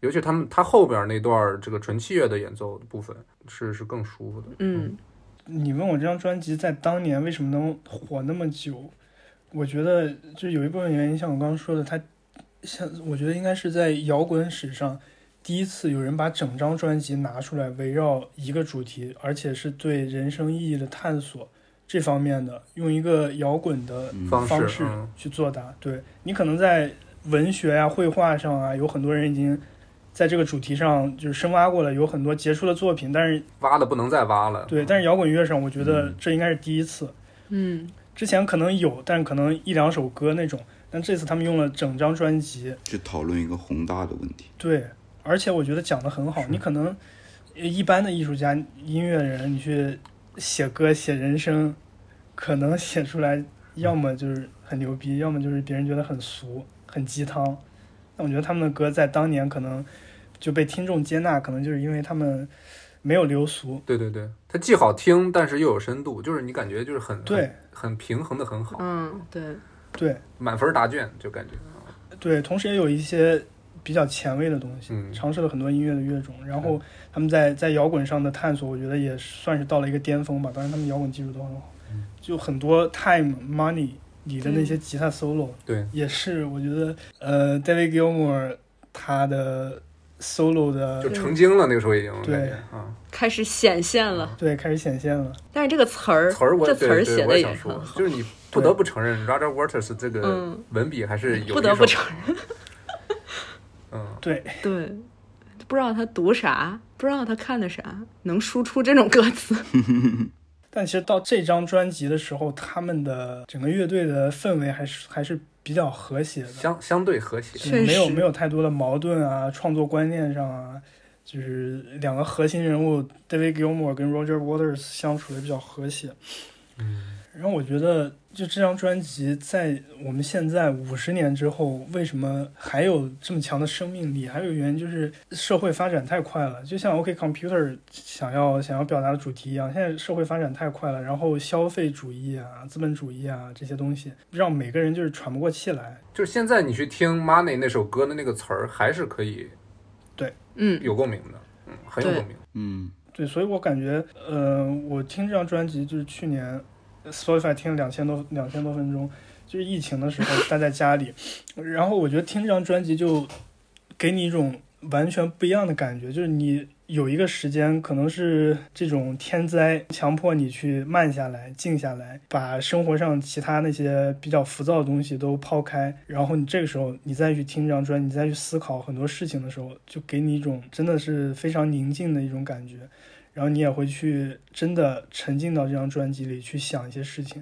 尤其他们他后边那段这个纯器乐的演奏的部分是是更舒服的，嗯你问我这张专辑在当年为什么能火那么久？我觉得就有一部分原因，像我刚刚说的，它像我觉得应该是在摇滚史上第一次有人把整张专辑拿出来，围绕一个主题，而且是对人生意义的探索这方面的，用一个摇滚的方式去作答。对你可能在文学啊、绘画上啊，有很多人已经在这个主题上就是深挖过了，有很多杰出的作品，但是挖的不能再挖了，对，但是摇滚乐上，我觉得嗯这应该是第一次。嗯之前可能有，但可能一两首歌那种，但这次他们用了整张专辑，去讨论一个宏大的问题。对，而且我觉得讲得很好。你可能呃一般的艺术家、音乐人，你去写歌、写人生，可能写出来要么就是很牛逼，要么就是别人觉得很俗、很鸡汤。但我觉得他们的歌在当年可能就被听众接纳，可能就是因为他们没有流俗。对对对，它既好听，但是又有深度，就是你感觉就是很对很很平衡的很好，嗯，对，对满分答卷就感觉。对，同时也有一些比较前卫的东西，嗯。尝试了很多音乐的乐种，然后他们在在摇滚上的探索，我觉得也算是到了一个巅峰吧。当然，他们摇滚技术都很好，嗯。就很多 Time Money 里的那些吉他 solo，、对，也是我觉得呃 David Gilmour 他的 solo 的就成精了，那个时候已经对。啊，开始显现了。对开始显现了。但是这个词儿，词儿我这词儿写的也也想说，很好，就是你不得不承认 Roger Waters 这个嗯。文笔还是有不得不承认。嗯，对，对，不知道他读啥，不知道他看的啥，能输出这种歌词。但其实到这张专辑的时候，他们的整个乐队的氛围还是还是比较和谐的，相相对和谐。没有没有太多的矛盾啊，创作观念上啊，就是两个核心人物 David Gilmour 跟 Roger Waters 相处的比较和谐。嗯，然后我觉得，就这张专辑在我们现在五十年之后，为什么还有这么强的生命力？还有原因就是社会发展太快了，就像 OK Computer 想要想要表达的主题一样，现在社会发展太快了，然后消费主义啊、资本主义啊这些东西，让每个人就是喘不过气来。就是现在你去听 Money 那首歌的那个词儿，还是可以对嗯，有共鸣的，嗯，很有共鸣。嗯，对，所以我感觉，呃，我听这张专辑就是去年 Spotify 听了两千多两千多分钟，就是疫情的时候待在家里，然后我觉得听这张专辑就给你一种完全不一样的感觉，就是你有一个时间，可能是这种天灾强迫你去慢下来、静下来，把生活上其他那些比较浮躁的东西都抛开，然后你这个时候你再去听这张专辑，你再去思考很多事情的时候，就给你一种真的是非常宁静的一种感觉。然后你也会去真的沉浸到这张专辑里去想一些事情。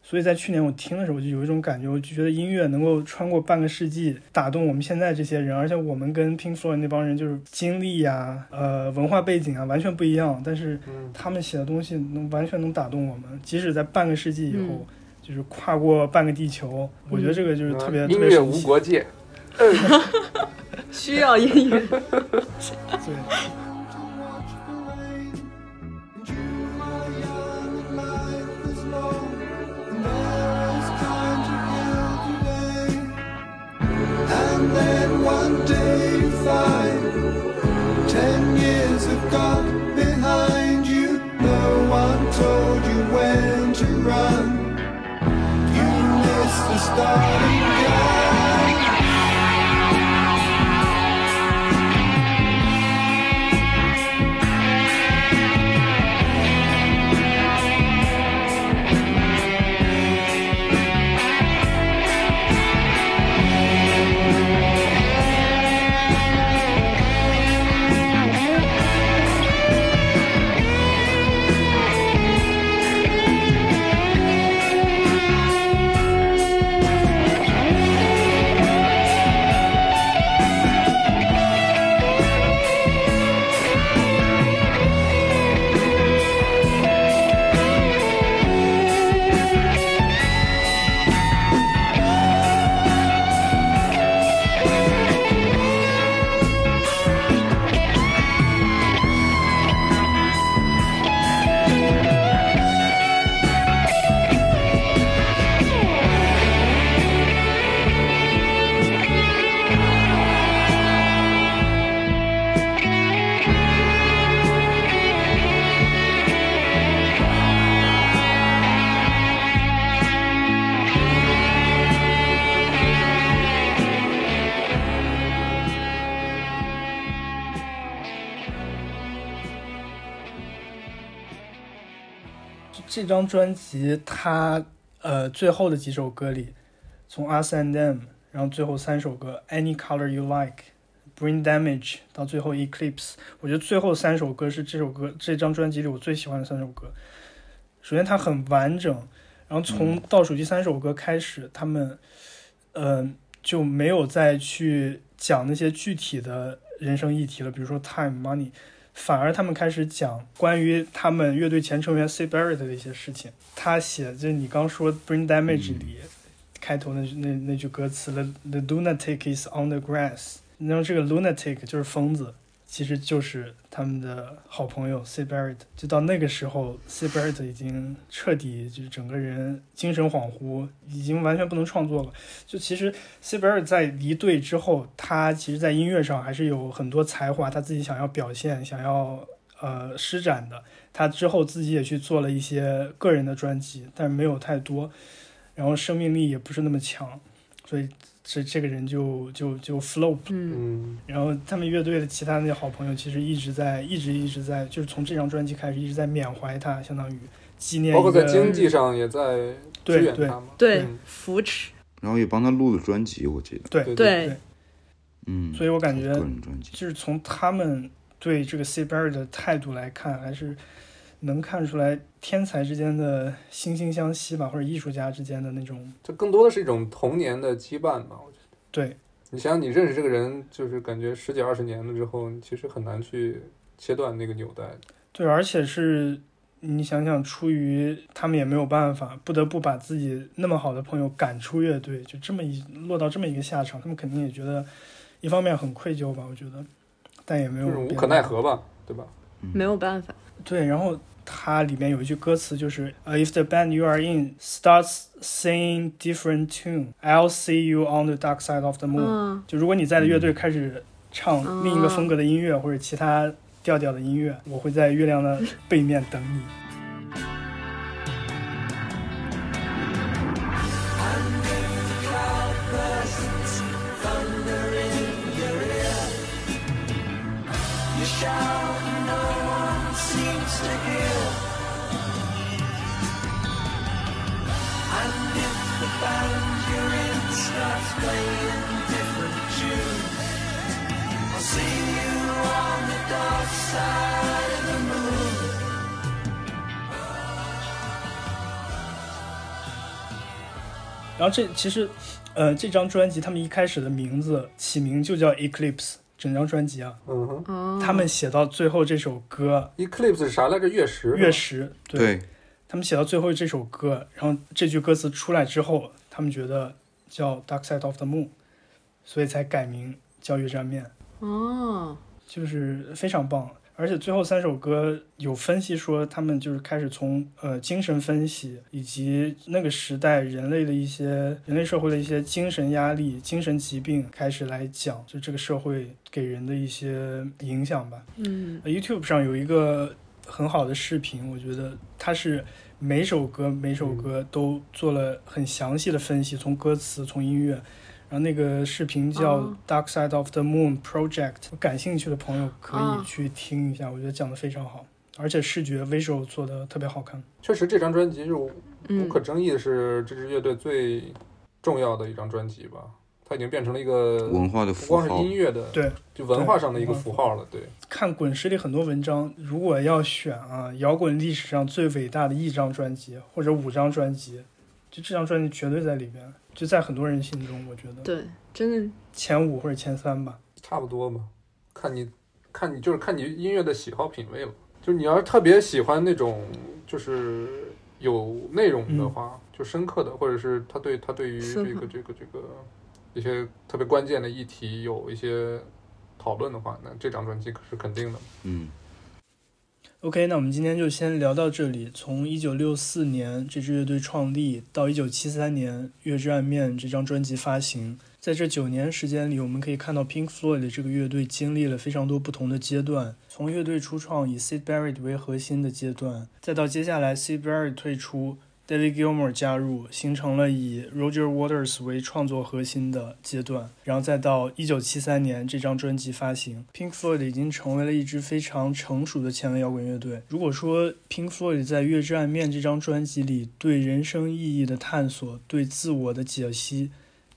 所以在去年我听的时候，我就有一种感觉，我就觉得音乐能够穿过半个世纪，打动我们现在这些人，而且我们跟 Pink Floyd 那帮人就是经历呀、呃文化背景啊完全不一样，但是嗯他们写的东西能完全能打动我们，即使在半个世纪以后，嗯就是跨过半个地球，我觉得这个就是特别、嗯音乐无特别神奇。国界。需要音乐。对。Gone behind you. No one told you when to run. You missed the starting gun. 这张专辑它呃最后的几首歌里，从 Us and Them，然后最后三首歌 Any Color You Like、Brain Damage 到最后 Eclipse，我觉得最后三首歌是这首歌这张专辑里我最喜欢的三首歌。首先它很完整，然后从倒数第三首歌开始，他们呃就没有再去讲那些具体的人生议题了，比如说 time、money。反而他们开始讲关于他们乐队前成员 C Barrett 的一些事情。他写就是你刚说《Brain Damage》里、开头那那那句歌词 “The the lunatic is on the grass”，然后这个 lunatic 就是疯子，其实就是他们的好朋友 C Barrett。就到那个时候，C Barrett 已经彻底就是整个人精神恍惚，已经完全不能创作了。就其实 C Barrett 在离队之后，他其实在音乐上还是有很多才华，他自己想要表现、想要呃施展的。他之后自己也去做了一些个人的专辑，但是没有太多，然后生命力也不是那么强，所以这这个人就就就 flop 了。嗯嗯，然后他们乐队的其他那些好朋友，其实一直在一直一直在，就是从这张专辑开始一直在缅怀他，相当于纪念。包括在经济上也在支对对援他嘛。对嗯，扶持，然后也帮他录了专辑，我记得。对对对对嗯，所以我感觉就是从他们对这个 C Berry 的态度来看，还是能看出来天才之间的惺惺相惜吧，或者艺术家之间的那种就更多的是一种童年的羁绊吧。我觉得，对你想想，你认识这个人，就是感觉十几二十年了之后，你其实很难去切断那个纽带。对，而且是你想想，出于他们也没有办法，不得不把自己那么好的朋友赶出乐队，就这么一落到这么一个下场，他们肯定也觉得一方面很愧疚吧，我觉得，但也没有就是无可奈何吧，对吧？没有办法。对，然后它里面有一句歌词就是呃、i f the band you are in starts singing different tune, I'll see you on the dark side of the moon。嗯，就如果你在的乐队开始唱另一个风格的音乐、或者其他调调的音乐，我会在月亮的背面等你。然后这其实，呃，这张专辑他们一开始的名字起名就叫 Eclipse，整张专辑啊，嗯哼哦，他们写到最后这首歌，Eclipse 是啥来着？月食。月。食，对对，他们写到最后这首歌，然后这句歌词出来之后，他们觉得叫 Dark Side of the Moon，所以才改名叫月战面，哦，就是非常棒。而且最后三首歌有分析说，他们就是开始从呃精神分析以及那个时代人类的一些人类社会的一些精神压力、精神疾病开始来讲，就这个社会给人的一些影响吧。嗯呃 YouTube 上有一个很好的视频，我觉得它是每首歌每首歌都做了很详细的分析，从歌词从音乐。然后那个视频叫哦《Dark Side of the Moon Project》，感兴趣的朋友可哦以去听一下，我觉得讲的非常好，而且视觉 visual 做的特别好看。确实，这张专辑是无嗯可争议的是这支乐队最重要的一张专辑吧。它已经变成了一个文化的符号光是音，乐的，对，就文化上的一个符号了。对，看滚石里很多文章，如果要选啊，摇滚历史上最伟大的一张专辑或者五张专辑，就这张专辑绝对在里边，就在很多人心中，我觉得对，真的，前五或者前三吧。差不多吧。看你，看你就是看你音乐的喜好品味了。就是你要是特别喜欢那种就是有内容的话，就深刻的，或者是他对他对于这个这个这个一些特别关键的议题有一些讨论的话，那这张专辑可是肯定的。嗯，OK，那我们今天就先聊到这里。从一九六四年这支乐队创立到一九七三年《月之暗面》这张专辑发行，在这九年时间里，我们可以看到 Pink Floyd 这个乐队经历了非常多不同的阶段，从乐队初创以 Sid Barrett 为核心的阶段，再到接下来 Sid Barrett 退出，David Gilmour 加入，形成了以 Roger Waters 为创作核心的阶段，然后再到一九七三年这张专辑发行，Pink Floyd 已经成为了一支非常成熟的前卫摇滚乐队。如果说 Pink Floyd 在《月之暗面》这张专辑里对人生意义的探索、对自我的解析，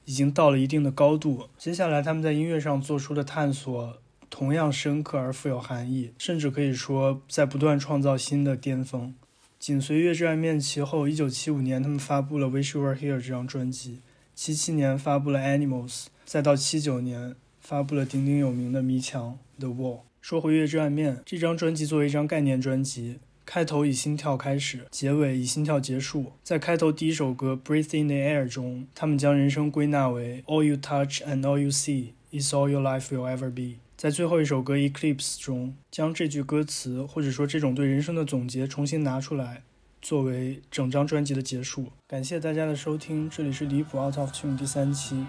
已经到了一定的高度，接下来他们在音乐上做出的探索。同样深刻而富有含义，甚至可以说在不断创造新的巅峰。紧随《月之暗面》其后，一九七五年他们发布了《Wish You Were Here》这张专辑，七七年发布了《Animals》，再到七九年发布了鼎鼎有名的迷墙《The Wall》。说回《月之暗面》这张专辑，作为一张概念专辑，开头以心跳开始，结尾以心跳结束。在开头第一首歌《Breathe in the Air》中，他们将人生归纳为 “All you touch and all you see is all your life will ever be”。在最后一首歌《Eclipse》中，将这句歌词或者说这种对人生的总结重新拿出来，作为整张专辑的结束。感谢大家的收听，这里是离谱 Out of Tune 第三期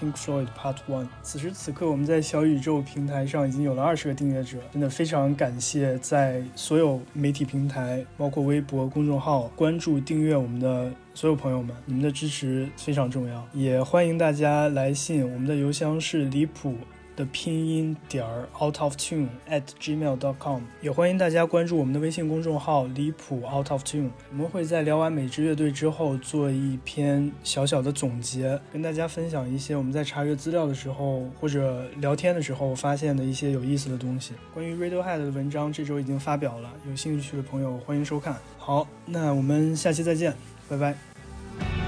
，Pink Floyd Part One。此时此刻，我们在小宇宙平台上已经有了二十个订阅者，真的非常感谢在所有媒体平台，包括微博、公众号关注、订阅我们的所有朋友们，你们的支持非常重要。也欢迎大家来信，我们的邮箱是离谱。的拼音点儿 out of tune at gmail dot com，也欢迎大家关注我们的微信公众号离谱 out of tune。我们会在聊完每支乐队之后做一篇小小的总结，跟大家分享一些我们在查阅资料的时候或者聊天的时候发现的一些有意思的东西。关于 Radiohead 的文章这周已经发表了，有兴趣的朋友欢迎收看。好，那我们下期再见，拜拜。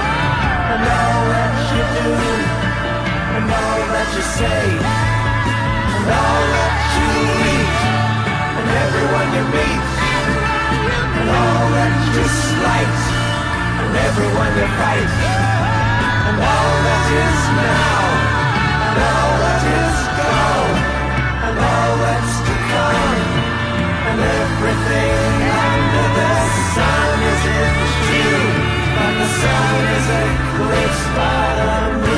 and all that you do, and all that you say, and all that you eat, and everyone you meet, and all that you slight, and everyone you fight, and all that is now, and all that is gone, and all that's to come, and everything under the sun is in you, but the sun is in by me.